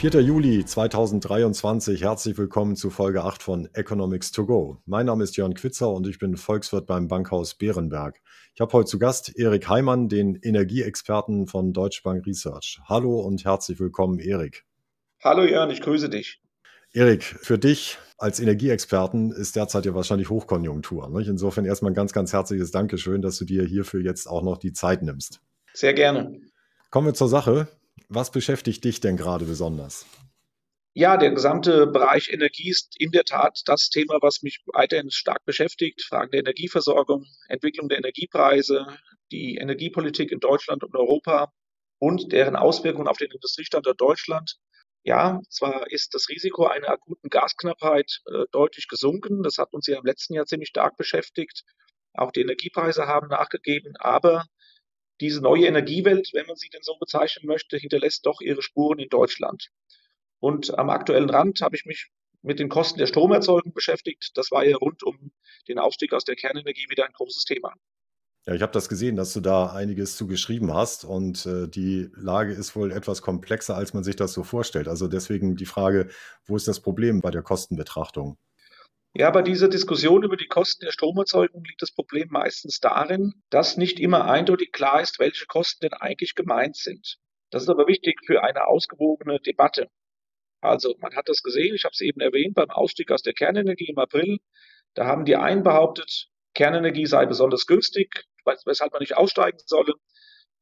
4. Juli 2023. Herzlich willkommen zu Folge 8 von Economics to Go. Mein Name ist Jörn Quitzer und ich bin Volkswirt beim Bankhaus Bärenberg. Ich habe heute zu Gast Erik Heimann, den Energieexperten von Deutsche Bank Research. Hallo und herzlich willkommen, Erik. Hallo Jörn, ich grüße dich. Erik, für dich als Energieexperten ist derzeit ja wahrscheinlich Hochkonjunktur. Nicht? Insofern erstmal ein ganz, ganz herzliches Dankeschön, dass du dir hierfür jetzt auch noch die Zeit nimmst. Sehr gerne. Kommen wir zur Sache. Was beschäftigt dich denn gerade besonders? Ja, der gesamte Bereich Energie ist in der Tat das Thema, was mich weiterhin stark beschäftigt. Fragen der Energieversorgung, Entwicklung der Energiepreise, die Energiepolitik in Deutschland und Europa und deren Auswirkungen auf den Industriestandort Deutschland. Ja, zwar ist das Risiko einer akuten Gasknappheit äh, deutlich gesunken. Das hat uns ja im letzten Jahr ziemlich stark beschäftigt. Auch die Energiepreise haben nachgegeben, aber diese neue Energiewelt, wenn man sie denn so bezeichnen möchte, hinterlässt doch ihre Spuren in Deutschland. Und am aktuellen Rand habe ich mich mit den Kosten der Stromerzeugung beschäftigt. Das war ja rund um den Aufstieg aus der Kernenergie wieder ein großes Thema. Ja, ich habe das gesehen, dass du da einiges zu geschrieben hast und äh, die Lage ist wohl etwas komplexer, als man sich das so vorstellt. Also deswegen die Frage, wo ist das Problem bei der Kostenbetrachtung? Ja, bei dieser Diskussion über die Kosten der Stromerzeugung liegt das Problem meistens darin, dass nicht immer eindeutig klar ist, welche Kosten denn eigentlich gemeint sind. Das ist aber wichtig für eine ausgewogene Debatte. Also man hat das gesehen, ich habe es eben erwähnt, beim Ausstieg aus der Kernenergie im April. Da haben die einen behauptet, Kernenergie sei besonders günstig, weshalb man nicht aussteigen solle.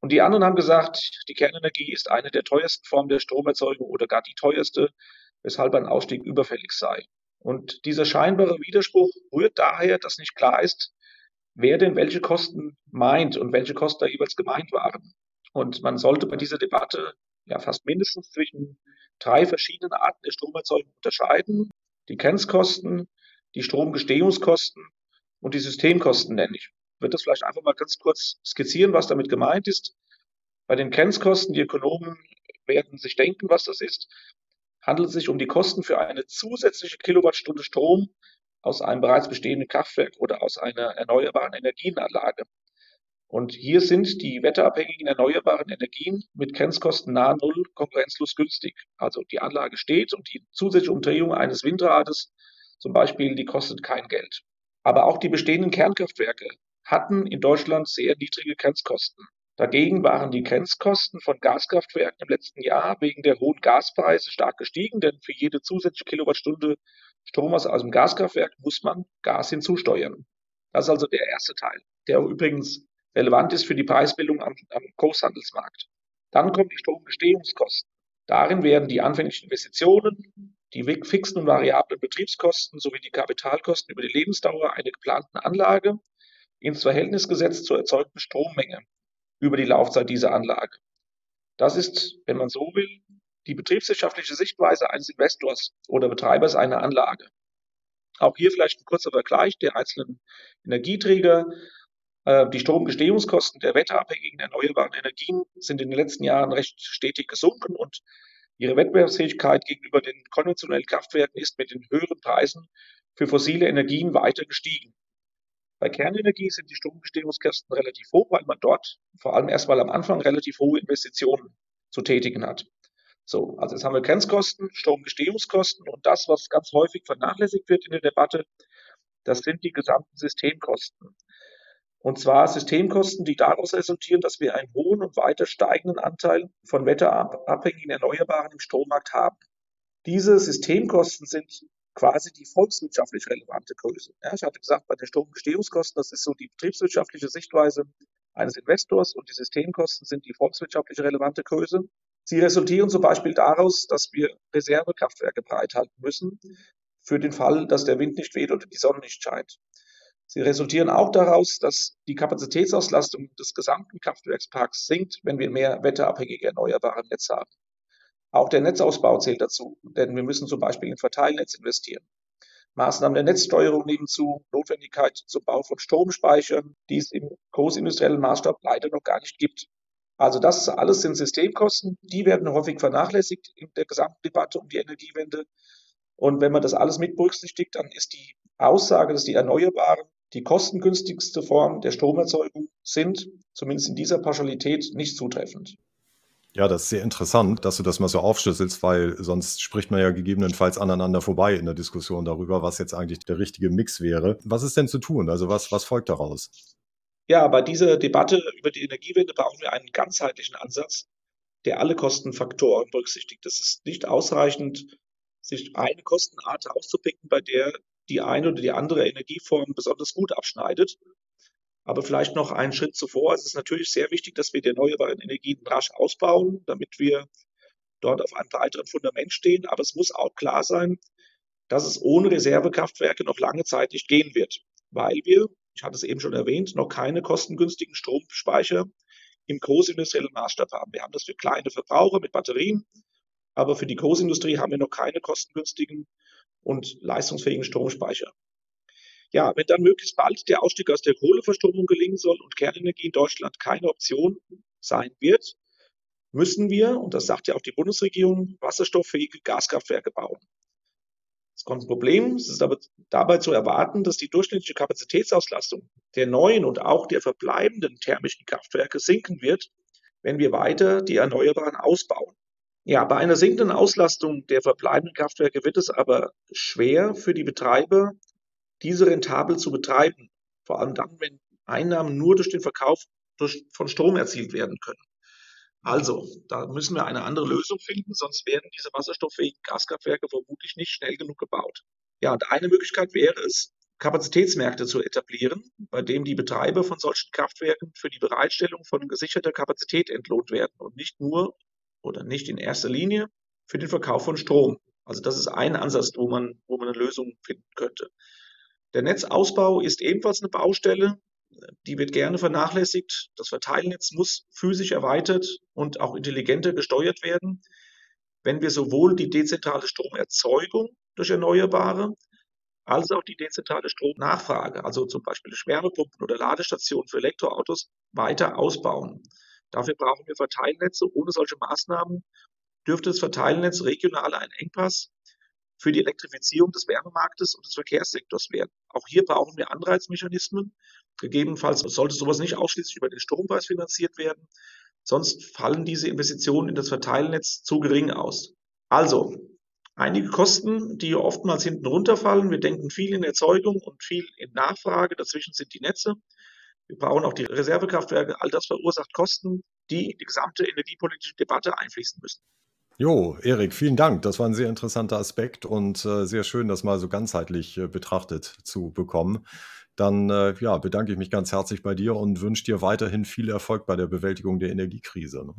Und die anderen haben gesagt, die Kernenergie ist eine der teuersten Formen der Stromerzeugung oder gar die teuerste, weshalb ein Ausstieg überfällig sei. Und dieser scheinbare Widerspruch rührt daher, dass nicht klar ist, wer denn welche Kosten meint und welche Kosten da jeweils gemeint waren. Und man sollte bei dieser Debatte ja fast mindestens zwischen drei verschiedenen Arten der Stromerzeugung unterscheiden. Die Grenzkosten, die Stromgestehungskosten und die Systemkosten nenne ich. Ich würde das vielleicht einfach mal ganz kurz skizzieren, was damit gemeint ist. Bei den Grenzkosten, die Ökonomen werden sich denken, was das ist handelt es sich um die Kosten für eine zusätzliche Kilowattstunde Strom aus einem bereits bestehenden Kraftwerk oder aus einer erneuerbaren Energienanlage. Und hier sind die wetterabhängigen erneuerbaren Energien mit Grenzkosten nahe Null konkurrenzlos günstig. Also die Anlage steht und die zusätzliche Umdrehung eines Windrades zum Beispiel, die kostet kein Geld. Aber auch die bestehenden Kernkraftwerke hatten in Deutschland sehr niedrige Grenzkosten. Dagegen waren die Grenzkosten von Gaskraftwerken im letzten Jahr wegen der hohen Gaspreise stark gestiegen, denn für jede zusätzliche Kilowattstunde Strom aus einem Gaskraftwerk muss man Gas hinzusteuern. Das ist also der erste Teil, der übrigens relevant ist für die Preisbildung am, am Großhandelsmarkt. Dann kommen die Stromgestehungskosten. Darin werden die anfänglichen Investitionen, die fixen und variablen Betriebskosten sowie die Kapitalkosten über die Lebensdauer einer geplanten Anlage ins Verhältnis gesetzt zur erzeugten Strommenge über die Laufzeit dieser Anlage. Das ist, wenn man so will, die betriebswirtschaftliche Sichtweise eines Investors oder Betreibers einer Anlage. Auch hier vielleicht ein kurzer Vergleich der einzelnen Energieträger. Äh, die Stromgestehungskosten der wetterabhängigen erneuerbaren Energien sind in den letzten Jahren recht stetig gesunken und ihre Wettbewerbsfähigkeit gegenüber den konventionellen Kraftwerken ist mit den höheren Preisen für fossile Energien weiter gestiegen. Bei Kernenergie sind die Stromgestehungskosten relativ hoch, weil man dort vor allem erstmal am Anfang relativ hohe Investitionen zu tätigen hat. So, also jetzt haben wir Grenzkosten, Stromgestehungskosten und das, was ganz häufig vernachlässigt wird in der Debatte, das sind die gesamten Systemkosten. Und zwar Systemkosten, die daraus resultieren, dass wir einen hohen und weiter steigenden Anteil von wetterabhängigen Erneuerbaren im Strommarkt haben. Diese Systemkosten sind quasi die volkswirtschaftlich relevante Größe. Ja, ich hatte gesagt, bei den Stromgestehungskosten, das ist so die betriebswirtschaftliche Sichtweise eines Investors und die Systemkosten sind die volkswirtschaftlich relevante Größe. Sie resultieren zum Beispiel daraus, dass wir Reservekraftwerke bereithalten müssen für den Fall, dass der Wind nicht weht oder die Sonne nicht scheint. Sie resultieren auch daraus, dass die Kapazitätsauslastung des gesamten Kraftwerksparks sinkt, wenn wir mehr wetterabhängige erneuerbare Netze haben. Auch der Netzausbau zählt dazu, denn wir müssen zum Beispiel in Verteilnetz investieren. Maßnahmen der Netzsteuerung nehmen zu, Notwendigkeit zum Bau von Stromspeichern, die es im großindustriellen Maßstab leider noch gar nicht gibt. Also das alles sind Systemkosten, die werden häufig vernachlässigt in der gesamten Debatte um die Energiewende. Und wenn man das alles mit berücksichtigt, dann ist die Aussage, dass die Erneuerbaren die kostengünstigste Form der Stromerzeugung sind, zumindest in dieser Pauschalität, nicht zutreffend. Ja, das ist sehr interessant, dass du das mal so aufschlüsselst, weil sonst spricht man ja gegebenenfalls aneinander vorbei in der Diskussion darüber, was jetzt eigentlich der richtige Mix wäre. Was ist denn zu tun? Also was, was folgt daraus? Ja, bei dieser Debatte über die Energiewende brauchen wir einen ganzheitlichen Ansatz, der alle Kostenfaktoren berücksichtigt. Es ist nicht ausreichend, sich eine Kostenart auszupicken, bei der die eine oder die andere Energieform besonders gut abschneidet. Aber vielleicht noch einen Schritt zuvor. Es ist natürlich sehr wichtig, dass wir die erneuerbaren Energien rasch ausbauen, damit wir dort auf einem breiteren Fundament stehen. Aber es muss auch klar sein, dass es ohne Reservekraftwerke noch lange Zeit nicht gehen wird, weil wir, ich hatte es eben schon erwähnt, noch keine kostengünstigen Stromspeicher im großindustriellen Maßstab haben. Wir haben das für kleine Verbraucher mit Batterien, aber für die Großindustrie haben wir noch keine kostengünstigen und leistungsfähigen Stromspeicher. Ja, wenn dann möglichst bald der Ausstieg aus der Kohleverstromung gelingen soll und Kernenergie in Deutschland keine Option sein wird, müssen wir, und das sagt ja auch die Bundesregierung, wasserstofffähige Gaskraftwerke bauen. Es kommt ein Problem, es ist aber dabei zu erwarten, dass die durchschnittliche Kapazitätsauslastung der neuen und auch der verbleibenden thermischen Kraftwerke sinken wird, wenn wir weiter die Erneuerbaren ausbauen. Ja, bei einer sinkenden Auslastung der verbleibenden Kraftwerke wird es aber schwer für die Betreiber, diese rentabel zu betreiben. Vor allem dann, wenn Einnahmen nur durch den Verkauf durch, von Strom erzielt werden können. Also, da müssen wir eine andere Lösung finden, sonst werden diese wasserstofffähigen Gaskraftwerke vermutlich nicht schnell genug gebaut. Ja, und eine Möglichkeit wäre es, Kapazitätsmärkte zu etablieren, bei dem die Betreiber von solchen Kraftwerken für die Bereitstellung von gesicherter Kapazität entlohnt werden und nicht nur oder nicht in erster Linie für den Verkauf von Strom. Also das ist ein Ansatz, wo man, wo man eine Lösung finden könnte. Der Netzausbau ist ebenfalls eine Baustelle. Die wird gerne vernachlässigt. Das Verteilnetz muss physisch erweitert und auch intelligenter gesteuert werden, wenn wir sowohl die dezentrale Stromerzeugung durch Erneuerbare als auch die dezentrale Stromnachfrage, also zum Beispiel Wärmepumpen oder Ladestationen für Elektroautos, weiter ausbauen. Dafür brauchen wir Verteilnetze. Ohne solche Maßnahmen dürfte das Verteilnetz regional ein Engpass für die Elektrifizierung des Wärmemarktes und des Verkehrssektors werden. Auch hier brauchen wir Anreizmechanismen. Gegebenenfalls sollte sowas nicht ausschließlich über den Strompreis finanziert werden. Sonst fallen diese Investitionen in das Verteilnetz zu gering aus. Also, einige Kosten, die oftmals hinten runterfallen. Wir denken viel in Erzeugung und viel in Nachfrage. Dazwischen sind die Netze. Wir brauchen auch die Reservekraftwerke. All das verursacht Kosten, die in die gesamte energiepolitische Debatte einfließen müssen. Jo, Erik, vielen Dank. Das war ein sehr interessanter Aspekt und äh, sehr schön, das mal so ganzheitlich äh, betrachtet zu bekommen. Dann äh, ja, bedanke ich mich ganz herzlich bei dir und wünsche dir weiterhin viel Erfolg bei der Bewältigung der Energiekrise. Ne?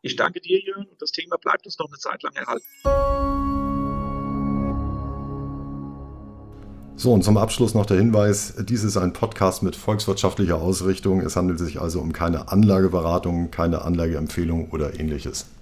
Ich danke dir, Jürgen. Das Thema bleibt uns noch eine Zeit lang erhalten. So, und zum Abschluss noch der Hinweis, dies ist ein Podcast mit volkswirtschaftlicher Ausrichtung. Es handelt sich also um keine Anlageberatung, keine Anlageempfehlung oder ähnliches.